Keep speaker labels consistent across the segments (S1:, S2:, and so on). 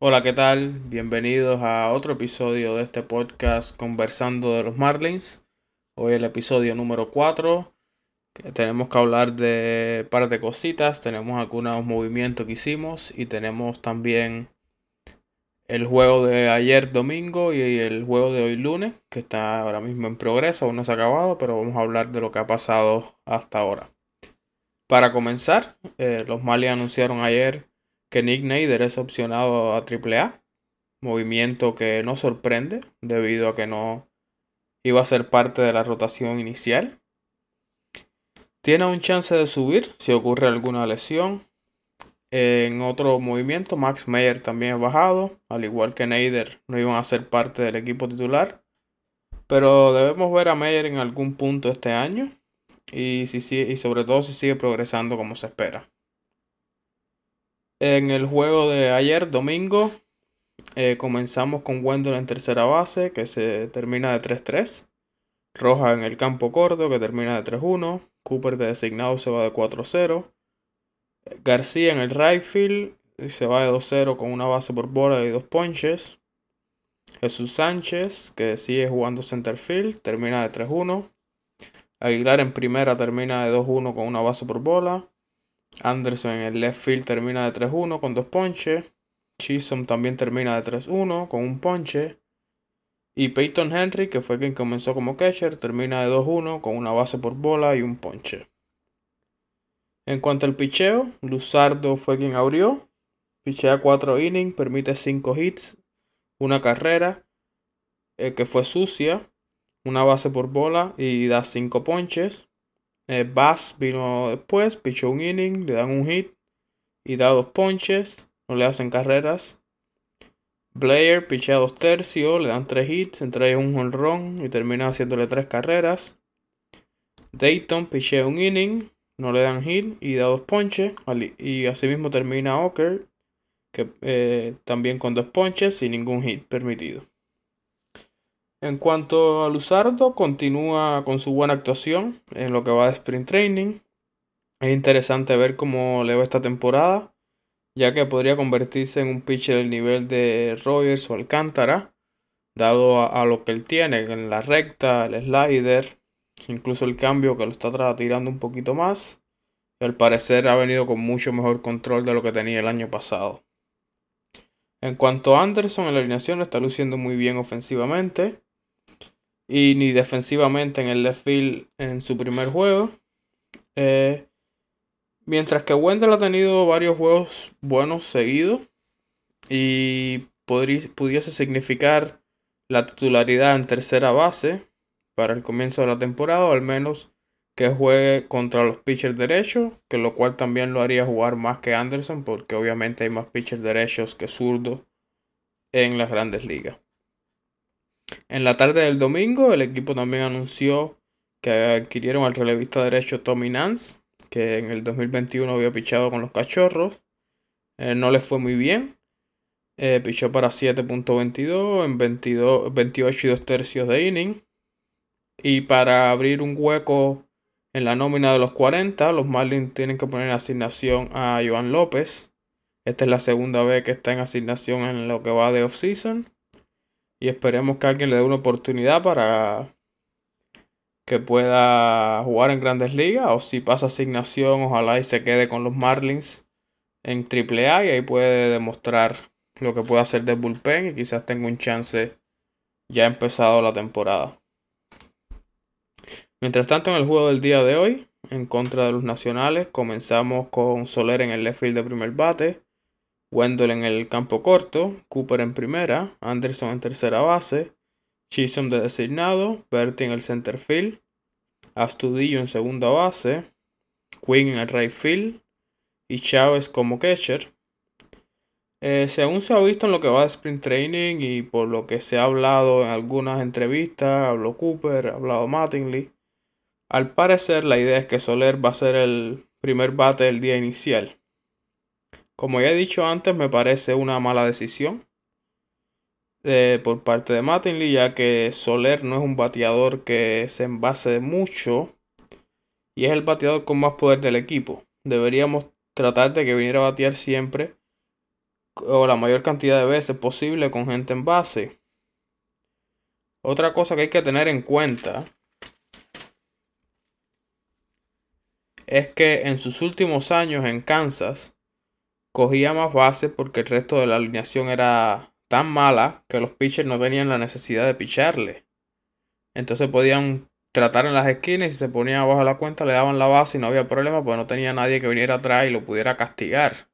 S1: Hola, ¿qué tal? Bienvenidos a otro episodio de este podcast conversando de los Marlins. Hoy el episodio número 4. Que tenemos que hablar de un par de cositas. Tenemos algunos movimientos que hicimos y tenemos también el juego de ayer domingo y el juego de hoy lunes, que está ahora mismo en progreso, aún no se ha acabado, pero vamos a hablar de lo que ha pasado hasta ahora. Para comenzar, eh, los Marlins anunciaron ayer que Nick Nader es opcionado a AAA, movimiento que no sorprende debido a que no iba a ser parte de la rotación inicial. Tiene un chance de subir si ocurre alguna lesión, en otro movimiento, Max Meyer también es bajado, al igual que Neider no iban a ser parte del equipo titular. Pero debemos ver a Meyer en algún punto este año y, si, y sobre todo si sigue progresando como se espera. En el juego de ayer, domingo, eh, comenzamos con Wendell en tercera base, que se termina de 3-3. Roja en el campo corto, que termina de 3-1. Cooper de designado se va de 4-0. García en el right field se va de 2-0 con una base por bola y dos ponches. Jesús Sánchez, que sigue jugando center field, termina de 3-1. Aguilar en primera termina de 2-1 con una base por bola. Anderson en el left field termina de 3-1 con dos ponches. Chisholm también termina de 3-1 con un ponche. Y Peyton Henry, que fue quien comenzó como catcher, termina de 2-1 con una base por bola y un ponche. En cuanto al picheo, Luzardo fue quien abrió. Pichea 4 innings, permite 5 hits, una carrera eh, que fue sucia, una base por bola y da 5 ponches. Eh, Bass vino después, pichó un inning, le dan un hit y da 2 ponches, no le hacen carreras. Blair pichea 2 tercios, le dan 3 hits, entre un honrón y termina haciéndole 3 carreras. Dayton pichea un inning, no le dan hit y da dos ponches. Y asimismo termina Oker, que eh, también con dos ponches y ningún hit permitido. En cuanto a Luzardo, continúa con su buena actuación en lo que va de sprint training. Es interesante ver cómo le va esta temporada, ya que podría convertirse en un pitcher del nivel de Rogers o Alcántara, dado a, a lo que él tiene en la recta, el slider, incluso el cambio que lo está tirando un poquito más. Al parecer ha venido con mucho mejor control de lo que tenía el año pasado. En cuanto a Anderson en la alineación está luciendo muy bien ofensivamente y ni defensivamente en el left field en su primer juego. Eh, mientras que Wendell ha tenido varios juegos buenos seguidos y pudiese significar la titularidad en tercera base, para el comienzo de la temporada, al menos que juegue contra los pitchers derechos, que lo cual también lo haría jugar más que Anderson, porque obviamente hay más pitchers derechos que zurdos en las grandes ligas. En la tarde del domingo, el equipo también anunció que adquirieron al relevista derecho Tommy Nance, que en el 2021 había pichado con los cachorros. Eh, no le fue muy bien. Eh, pichó para 7.22 en 22, 28 y 2 tercios de inning. Y para abrir un hueco en la nómina de los 40, los Marlins tienen que poner asignación a Joan López. Esta es la segunda vez que está en asignación en lo que va de off-season. Y esperemos que alguien le dé una oportunidad para que pueda jugar en grandes ligas. O si pasa asignación, ojalá y se quede con los Marlins en AAA y ahí puede demostrar lo que puede hacer de bullpen y quizás tenga un chance ya empezado la temporada. Mientras tanto, en el juego del día de hoy, en contra de los nacionales, comenzamos con Soler en el left field de primer bate, Wendell en el campo corto, Cooper en primera, Anderson en tercera base, Chisholm de designado, Bertie en el center field, Astudillo en segunda base, Quinn en el right field y Chávez como catcher. Eh, según se ha visto en lo que va de sprint training y por lo que se ha hablado en algunas entrevistas, habló Cooper, ha hablado Mattingly, al parecer, la idea es que Soler va a ser el primer bate del día inicial. Como ya he dicho antes, me parece una mala decisión eh, por parte de Mattingly, ya que Soler no es un bateador que se envase mucho y es el bateador con más poder del equipo. Deberíamos tratar de que viniera a batear siempre o la mayor cantidad de veces posible con gente en base. Otra cosa que hay que tener en cuenta es que en sus últimos años en Kansas cogía más bases porque el resto de la alineación era tan mala que los pitchers no tenían la necesidad de picharle. Entonces podían tratar en las esquinas y si se ponía abajo la cuenta le daban la base y no había problema porque no tenía nadie que viniera atrás y lo pudiera castigar.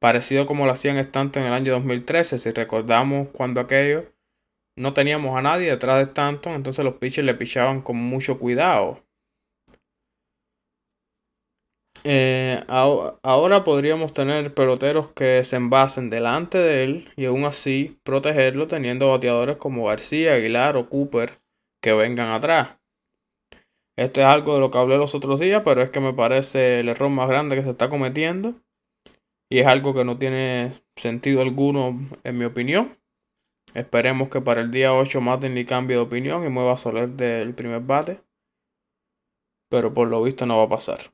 S1: Parecido como lo hacían Stanton en el año 2013, si recordamos cuando aquello no teníamos a nadie detrás de Stanton, entonces los pitchers le pichaban con mucho cuidado. Eh, ahora podríamos tener peloteros que se envasen delante de él y aún así protegerlo teniendo bateadores como García, Aguilar o Cooper que vengan atrás. Esto es algo de lo que hablé los otros días, pero es que me parece el error más grande que se está cometiendo y es algo que no tiene sentido alguno en mi opinión. Esperemos que para el día 8 Maten ni cambie de opinión y mueva a Soler del primer bate. Pero por lo visto no va a pasar.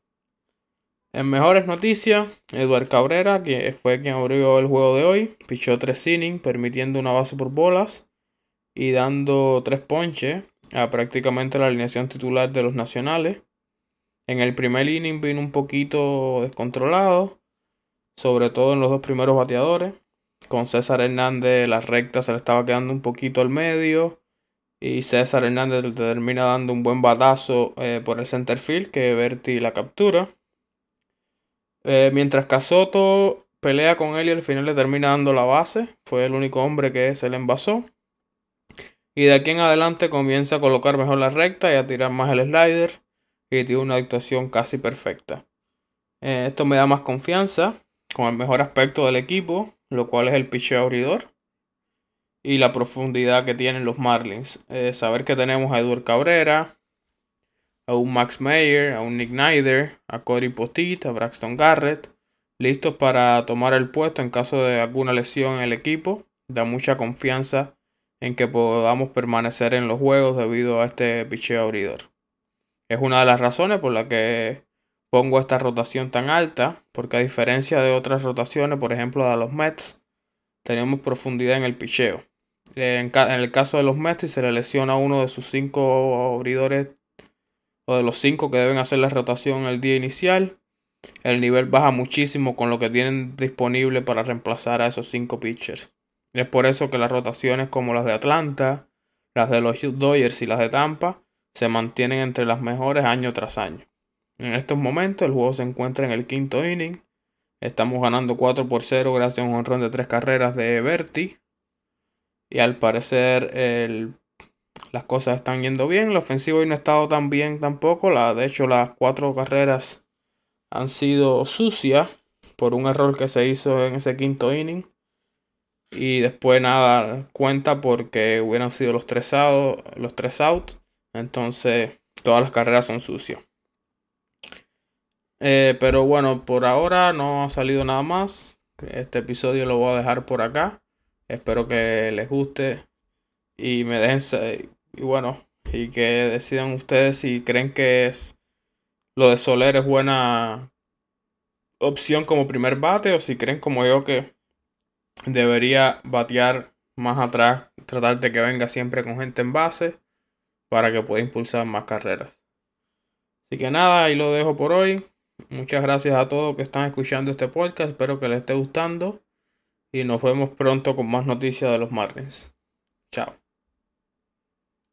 S1: En mejores noticias, Eduard Cabrera, que fue quien abrió el juego de hoy, pichó tres innings, permitiendo una base por bolas y dando tres ponches a prácticamente la alineación titular de los nacionales. En el primer inning vino un poquito descontrolado, sobre todo en los dos primeros bateadores. Con César Hernández la recta se le estaba quedando un poquito al medio. Y César Hernández termina dando un buen batazo eh, por el center field que Berti la captura. Eh, mientras Casoto pelea con él y al final le termina dando la base. Fue el único hombre que se le envasó. Y de aquí en adelante comienza a colocar mejor la recta y a tirar más el slider. Y tiene una actuación casi perfecta. Eh, esto me da más confianza con el mejor aspecto del equipo, lo cual es el picheo abridor y la profundidad que tienen los Marlins. Eh, saber que tenemos a Edward Cabrera, a un Max Mayer, a un Nick Snyder, a Corey Potit, a Braxton Garrett, listos para tomar el puesto en caso de alguna lesión en el equipo. Da mucha confianza en que podamos permanecer en los juegos debido a este picheo abridor. Es una de las razones por la que pongo esta rotación tan alta, porque a diferencia de otras rotaciones, por ejemplo de los Mets, tenemos profundidad en el picheo. En, el caso de los Mets, si se le lesiona uno de sus cinco abridores o de los cinco que deben hacer la rotación el día inicial, el nivel baja muchísimo con lo que tienen disponible para reemplazar a esos cinco pitchers. Es por eso que las rotaciones como las de Atlanta, las de los Dodgers y las de Tampa se mantienen entre las mejores año tras año. En estos momentos el juego se encuentra en el quinto inning. Estamos ganando 4 por 0 gracias a un honrón de tres carreras de Berti. Y al parecer las cosas están yendo bien. La ofensiva hoy no ha estado tan bien tampoco. La, de hecho, las cuatro carreras han sido sucias por un error que se hizo en ese quinto inning. Y después nada cuenta porque hubieran sido los tres, los tres outs. Entonces todas las carreras son sucias. Eh, pero bueno, por ahora no ha salido nada más. Este episodio lo voy a dejar por acá. Espero que les guste y me dejen y bueno, y que decidan ustedes si creen que es lo de Soler es buena opción como primer bate o si creen como yo que debería batear más atrás, tratar de que venga siempre con gente en base para que pueda impulsar más carreras. Así que nada, ahí lo dejo por hoy. Muchas gracias a todos que están escuchando este podcast. Espero que les esté gustando. Y nos vemos pronto con más noticias de los Marlins. Chao.